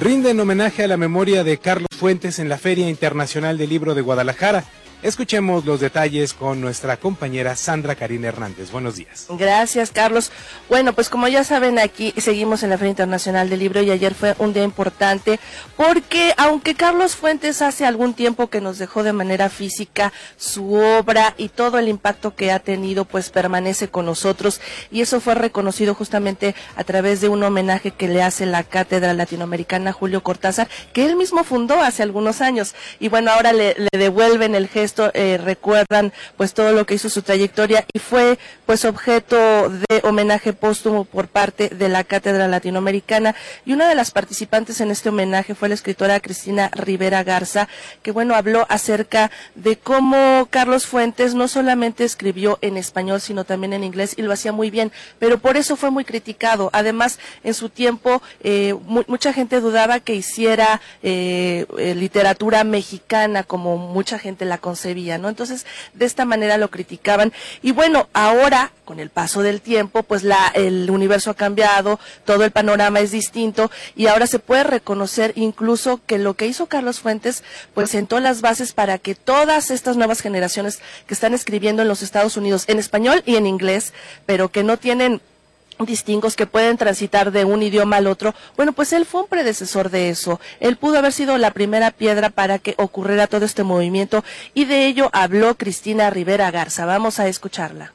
rinden homenaje a la memoria de Carlos Fuentes en la Feria Internacional del Libro de Guadalajara. Escuchemos los detalles con nuestra compañera Sandra Karina Hernández. Buenos días. Gracias, Carlos. Bueno, pues como ya saben, aquí seguimos en la Feria Internacional del Libro y ayer fue un día importante porque aunque Carlos Fuentes hace algún tiempo que nos dejó de manera física su obra y todo el impacto que ha tenido, pues permanece con nosotros y eso fue reconocido justamente a través de un homenaje que le hace la Cátedra Latinoamericana Julio Cortázar, que él mismo fundó hace algunos años. Y bueno, ahora le, le devuelven el gesto esto eh, recuerdan pues todo lo que hizo su trayectoria y fue pues objeto de homenaje póstumo por parte de la Cátedra Latinoamericana. Y una de las participantes en este homenaje fue la escritora Cristina Rivera Garza que bueno habló acerca de cómo Carlos Fuentes no solamente escribió en español sino también en inglés y lo hacía muy bien pero por eso fue muy criticado. Además en su tiempo eh, mucha gente dudaba que hiciera eh, literatura mexicana como mucha gente la considera ¿no? Entonces, de esta manera lo criticaban. Y bueno, ahora, con el paso del tiempo, pues la, el universo ha cambiado, todo el panorama es distinto y ahora se puede reconocer incluso que lo que hizo Carlos Fuentes, pues sentó las bases para que todas estas nuevas generaciones que están escribiendo en los Estados Unidos en español y en inglés, pero que no tienen distingos que pueden transitar de un idioma al otro. Bueno, pues él fue un predecesor de eso. Él pudo haber sido la primera piedra para que ocurriera todo este movimiento y de ello habló Cristina Rivera Garza. Vamos a escucharla.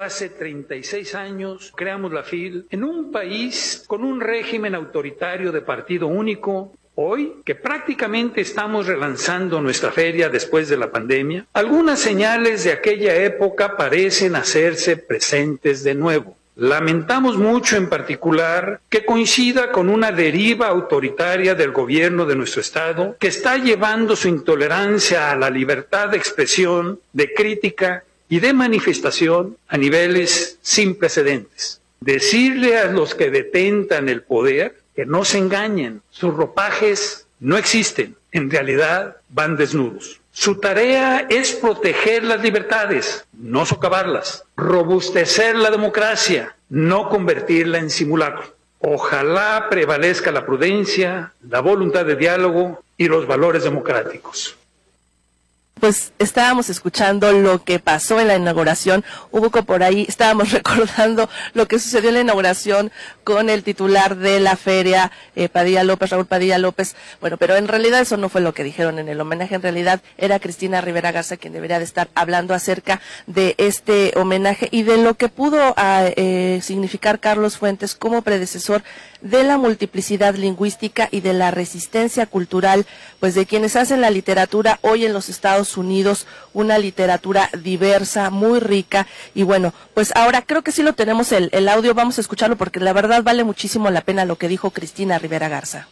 Hace 36 años creamos la FIL en un país con un régimen autoritario de partido único, Hoy, que prácticamente estamos relanzando nuestra feria después de la pandemia, algunas señales de aquella época parecen hacerse presentes de nuevo. Lamentamos mucho en particular que coincida con una deriva autoritaria del gobierno de nuestro Estado que está llevando su intolerancia a la libertad de expresión, de crítica y de manifestación a niveles sin precedentes. Decirle a los que detentan el poder no se engañen, sus ropajes no existen, en realidad van desnudos. Su tarea es proteger las libertades, no socavarlas, robustecer la democracia, no convertirla en simulacro. Ojalá prevalezca la prudencia, la voluntad de diálogo y los valores democráticos pues estábamos escuchando lo que pasó en la inauguración. Hubo por ahí, estábamos recordando lo que sucedió en la inauguración con el titular de la feria, eh, Padilla López, Raúl Padilla López. Bueno, pero en realidad eso no fue lo que dijeron en el homenaje. En realidad era Cristina Rivera Garza quien debería de estar hablando acerca de este homenaje y de lo que pudo ah, eh, significar Carlos Fuentes como predecesor de la multiplicidad lingüística y de la resistencia cultural, pues de quienes hacen la literatura hoy en los Estados Unidos, una literatura diversa, muy rica. Y bueno, pues ahora creo que sí lo tenemos el, el audio, vamos a escucharlo porque la verdad vale muchísimo la pena lo que dijo Cristina Rivera Garza.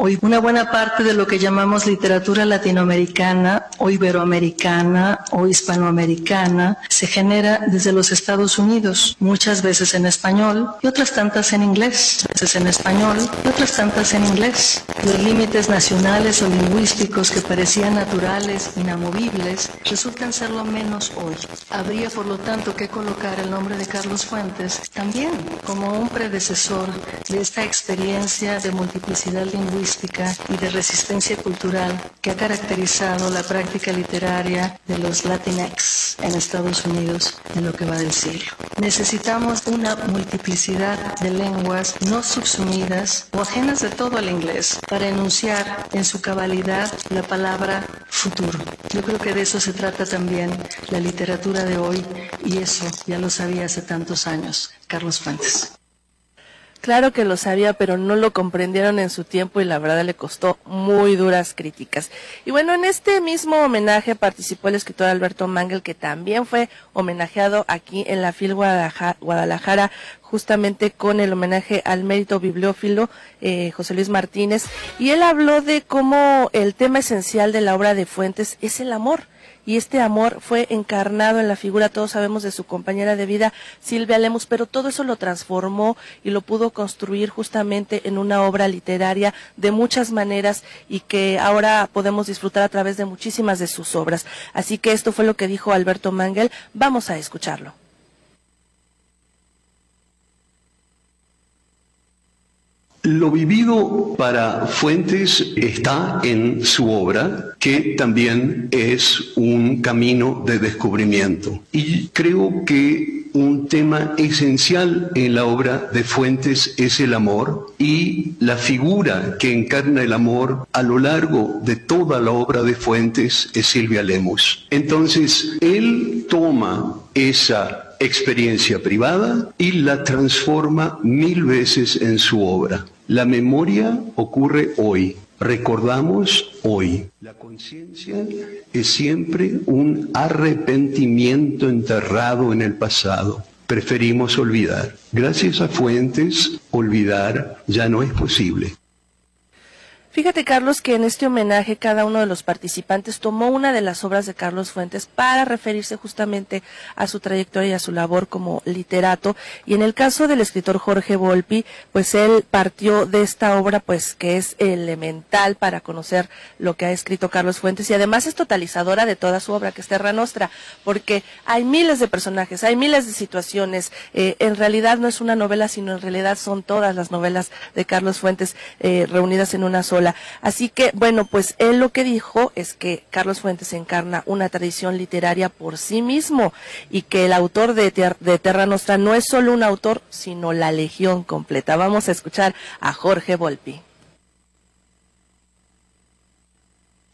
Hoy una buena parte de lo que llamamos literatura latinoamericana o iberoamericana o hispanoamericana se genera desde los Estados Unidos, muchas veces en español y otras tantas en inglés, veces en español y otras tantas en inglés. Los límites nacionales o lingüísticos que parecían naturales, inamovibles, resultan ser lo menos hoy. Habría por lo tanto que colocar el nombre de Carlos Fuentes también como un predecesor de esta experiencia de multiplicidad lingüística y de resistencia cultural que ha caracterizado la práctica literaria de los Latinx en Estados Unidos en lo que va del siglo. Necesitamos una multiplicidad de lenguas no subsumidas o ajenas de todo al inglés para enunciar en su cabalidad la palabra futuro. Yo creo que de eso se trata también la literatura de hoy y eso ya lo sabía hace tantos años Carlos Fuentes. Claro que lo sabía, pero no lo comprendieron en su tiempo y la verdad le costó muy duras críticas. Y bueno, en este mismo homenaje participó el escritor Alberto Mangel, que también fue homenajeado aquí en la FIL Guadalajara, justamente con el homenaje al mérito bibliófilo eh, José Luis Martínez. Y él habló de cómo el tema esencial de la obra de Fuentes es el amor y este amor fue encarnado en la figura, todos sabemos, de su compañera de vida, Silvia Lemus, pero todo eso lo transformó y lo pudo construir justamente en una obra literaria de muchas maneras y que ahora podemos disfrutar a través de muchísimas de sus obras. Así que esto fue lo que dijo Alberto Mangel. Vamos a escucharlo. Lo vivido para Fuentes está en su obra, que también es un camino de descubrimiento. Y creo que un tema esencial en la obra de Fuentes es el amor y la figura que encarna el amor a lo largo de toda la obra de Fuentes es Silvia Lemus. Entonces, él toma esa experiencia privada y la transforma mil veces en su obra. La memoria ocurre hoy, recordamos hoy. La conciencia es siempre un arrepentimiento enterrado en el pasado. Preferimos olvidar. Gracias a Fuentes, olvidar ya no es posible. Fíjate, Carlos, que en este homenaje cada uno de los participantes tomó una de las obras de Carlos Fuentes para referirse justamente a su trayectoria y a su labor como literato. Y en el caso del escritor Jorge Volpi, pues él partió de esta obra, pues que es elemental para conocer lo que ha escrito Carlos Fuentes y además es totalizadora de toda su obra, que es Terra Nostra, porque hay miles de personajes, hay miles de situaciones. Eh, en realidad no es una novela, sino en realidad son todas las novelas de Carlos Fuentes eh, reunidas en una sola Así que, bueno, pues él lo que dijo es que Carlos Fuentes encarna una tradición literaria por sí mismo y que el autor de, de Terra Nostra no es solo un autor, sino la legión completa. Vamos a escuchar a Jorge Volpi.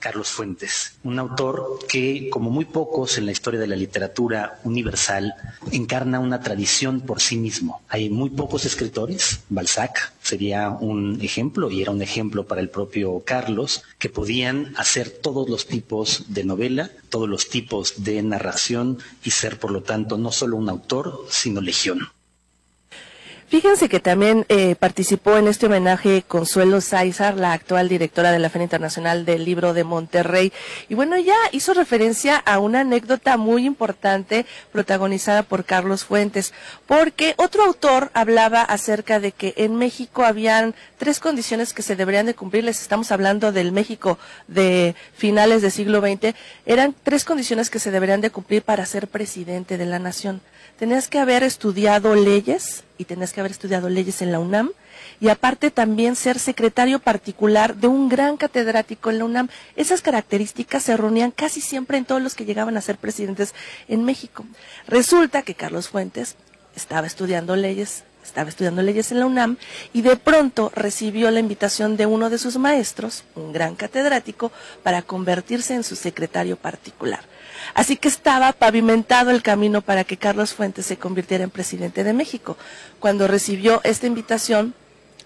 Carlos Fuentes, un autor que, como muy pocos en la historia de la literatura universal, encarna una tradición por sí mismo. Hay muy pocos escritores, Balzac sería un ejemplo, y era un ejemplo para el propio Carlos, que podían hacer todos los tipos de novela, todos los tipos de narración y ser, por lo tanto, no solo un autor, sino legión. Fíjense que también eh, participó en este homenaje Consuelo Sáizar, la actual directora de la Feria Internacional del Libro de Monterrey. Y bueno, ella hizo referencia a una anécdota muy importante protagonizada por Carlos Fuentes, porque otro autor hablaba acerca de que en México habían tres condiciones que se deberían de cumplir. Les estamos hablando del México de finales del siglo XX. Eran tres condiciones que se deberían de cumplir para ser presidente de la nación tenías que haber estudiado leyes y tenías que haber estudiado leyes en la UNAM y aparte también ser secretario particular de un gran catedrático en la UNAM. Esas características se reunían casi siempre en todos los que llegaban a ser presidentes en México. Resulta que Carlos Fuentes estaba estudiando leyes estaba estudiando leyes en la UNAM y de pronto recibió la invitación de uno de sus maestros, un gran catedrático, para convertirse en su secretario particular. Así que estaba pavimentado el camino para que Carlos Fuentes se convirtiera en presidente de México. Cuando recibió esta invitación,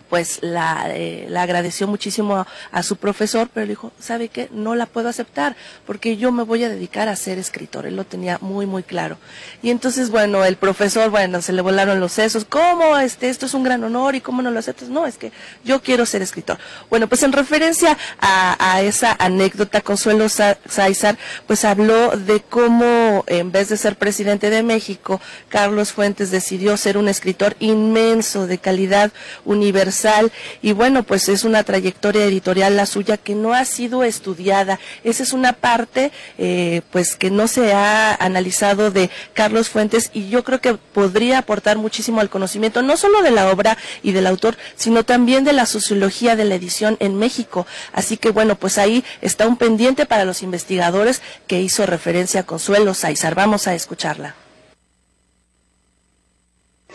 pues la, eh, la agradeció muchísimo a, su profesor, pero le dijo, ¿sabe qué? No la puedo aceptar porque yo me voy a dedicar a ser escritor. Él lo tenía muy, muy claro. Y entonces, bueno, el profesor, bueno, se le volaron los sesos. ¿Cómo? Este, esto es un gran honor y cómo no lo aceptas. No, es que yo quiero ser escritor. Bueno, pues en referencia a, esa anécdota, Consuelo Sáizar, pues habló de cómo en vez de ser presidente de México, Carlos Fuentes decidió ser un escritor inmenso de calidad universal y bueno, pues es una trayectoria editorial la suya que no ha sido estudiada. Esa es una parte eh, pues que no se ha analizado de Carlos Fuentes y yo creo que podría aportar muchísimo al conocimiento, no solo de la obra y del autor, sino también de la sociología de la edición en México. Así que bueno, pues ahí está un pendiente para los investigadores que hizo referencia a Consuelo Saizar. Vamos a escucharla.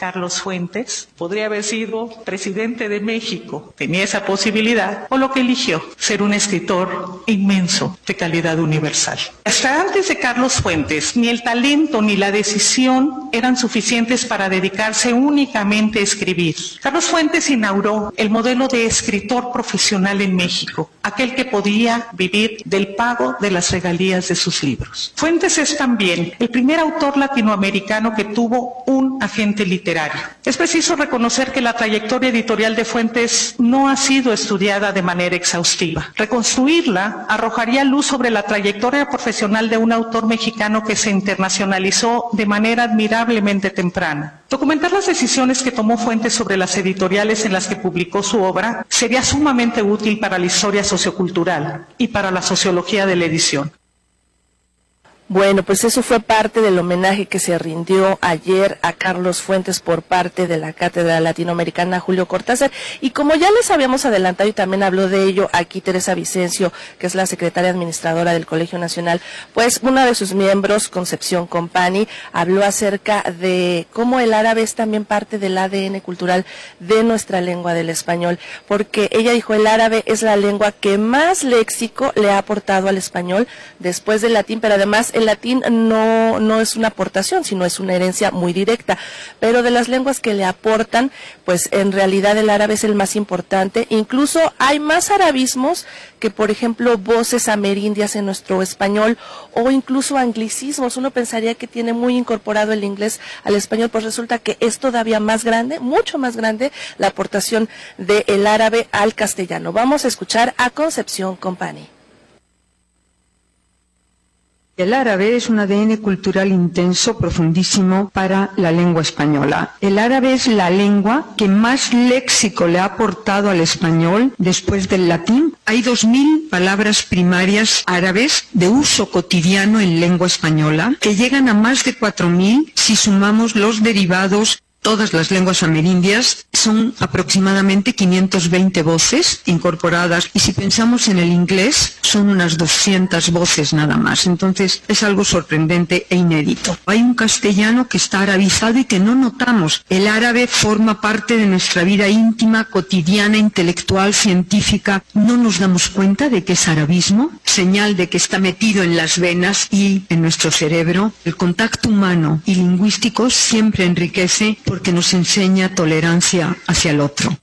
Carlos Fuentes, podría haber sido presidente de México, tenía esa posibilidad, o lo que eligió, ser un escritor inmenso de calidad universal. Hasta antes de Carlos Fuentes, ni el talento ni la decisión eran suficientes para dedicarse únicamente a escribir. Carlos Fuentes inauguró el modelo de escritor profesional en México, aquel que podía vivir del pago de las regalías de sus libros. Fuentes es también el primer autor latinoamericano que tuvo un agente literario es preciso reconocer que la trayectoria editorial de Fuentes no ha sido estudiada de manera exhaustiva. Reconstruirla arrojaría luz sobre la trayectoria profesional de un autor mexicano que se internacionalizó de manera admirablemente temprana. Documentar las decisiones que tomó Fuentes sobre las editoriales en las que publicó su obra sería sumamente útil para la historia sociocultural y para la sociología de la edición. Bueno, pues eso fue parte del homenaje que se rindió ayer a Carlos Fuentes por parte de la Cátedra Latinoamericana Julio Cortázar. Y como ya les habíamos adelantado y también habló de ello aquí Teresa Vicencio, que es la secretaria administradora del Colegio Nacional, pues una de sus miembros, Concepción Compani, habló acerca de cómo el árabe es también parte del ADN cultural de nuestra lengua del español, porque ella dijo el árabe es la lengua que más léxico le ha aportado al español después del latín, pero además el latín no, no es una aportación, sino es una herencia muy directa. Pero de las lenguas que le aportan, pues en realidad el árabe es el más importante. Incluso hay más arabismos que, por ejemplo, voces amerindias en nuestro español o incluso anglicismos. Uno pensaría que tiene muy incorporado el inglés al español, pues resulta que es todavía más grande, mucho más grande, la aportación del árabe al castellano. Vamos a escuchar a Concepción Company. El árabe es un ADN cultural intenso, profundísimo para la lengua española. El árabe es la lengua que más léxico le ha aportado al español después del latín. Hay dos mil palabras primarias árabes de uso cotidiano en lengua española que llegan a más de cuatro mil si sumamos los derivados todas las lenguas amerindias son aproximadamente 520 voces incorporadas y si pensamos en el inglés son unas 200 voces nada más. Entonces es algo sorprendente e inédito. Hay un castellano que está arabizado y que no notamos. El árabe forma parte de nuestra vida íntima, cotidiana, intelectual, científica. No nos damos cuenta de que es arabismo, señal de que está metido en las venas y en nuestro cerebro. El contacto humano y lingüístico siempre enriquece porque nos enseña tolerancia hacia el otro.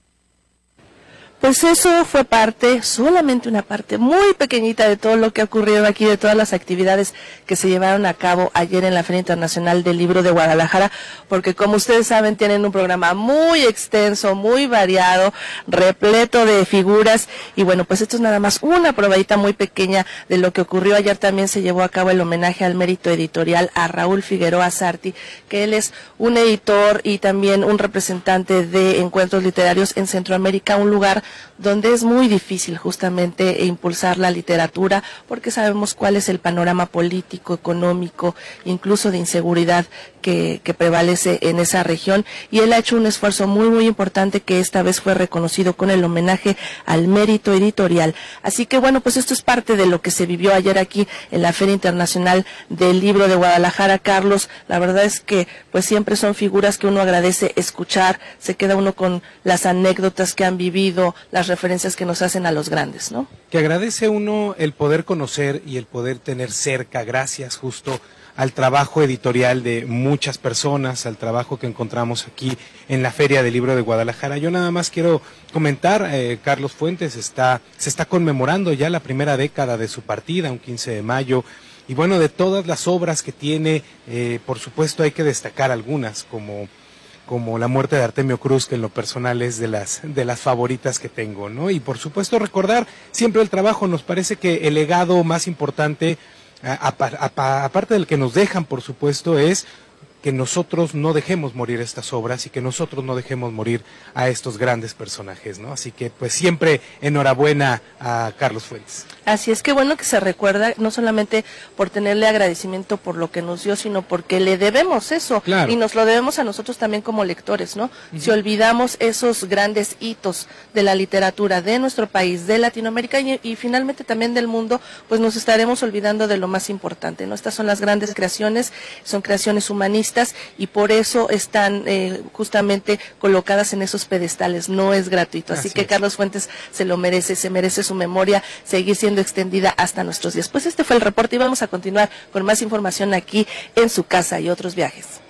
Pues eso fue parte, solamente una parte muy pequeñita de todo lo que ha ocurrido aquí, de todas las actividades que se llevaron a cabo ayer en la Feria Internacional del Libro de Guadalajara, porque como ustedes saben tienen un programa muy extenso, muy variado, repleto de figuras y bueno, pues esto es nada más una probadita muy pequeña de lo que ocurrió ayer. También se llevó a cabo el homenaje al mérito editorial a Raúl Figueroa Sarti, que él es un editor y también un representante de encuentros literarios en Centroamérica, un lugar donde es muy difícil justamente impulsar la literatura porque sabemos cuál es el panorama político, económico, incluso de inseguridad que, prevalece en esa región y él ha hecho un esfuerzo muy muy importante que esta vez fue reconocido con el homenaje al mérito editorial. Así que bueno, pues esto es parte de lo que se vivió ayer aquí en la Feria Internacional del Libro de Guadalajara, Carlos. La verdad es que pues siempre son figuras que uno agradece escuchar, se queda uno con las anécdotas que han vivido, las referencias que nos hacen a los grandes, ¿no? Que agradece uno el poder conocer y el poder tener cerca, gracias justo al trabajo editorial de muchas personas, al trabajo que encontramos aquí en la Feria del Libro de Guadalajara. Yo nada más quiero comentar, eh, Carlos Fuentes está, se está conmemorando ya la primera década de su partida, un 15 de mayo. Y bueno, de todas las obras que tiene, eh, por supuesto hay que destacar algunas, como como La muerte de Artemio Cruz, que en lo personal es de las, de las favoritas que tengo, ¿no? Y por supuesto recordar siempre el trabajo, nos parece que el legado más importante, aparte del que nos dejan, por supuesto, es que nosotros no dejemos morir estas obras y que nosotros no dejemos morir a estos grandes personajes, ¿no? Así que pues siempre enhorabuena a Carlos Fuentes. Así es que bueno que se recuerda no solamente por tenerle agradecimiento por lo que nos dio, sino porque le debemos eso y nos lo debemos a nosotros también como lectores, ¿no? Si olvidamos esos grandes hitos de la literatura de nuestro país, de Latinoamérica y, y, finalmente también del mundo, pues nos estaremos olvidando de lo más importante, ¿no? Estas son las grandes creaciones, son creaciones humanistas y por eso están eh, justamente colocadas en esos pedestales. No es gratuito. Así, que Carlos Fuentes se lo merece, se merece su memoria seguir siendo extendida hasta nuestros días. Pues este fue el reporte y vamos a continuar con más información aquí en su casa y otros viajes.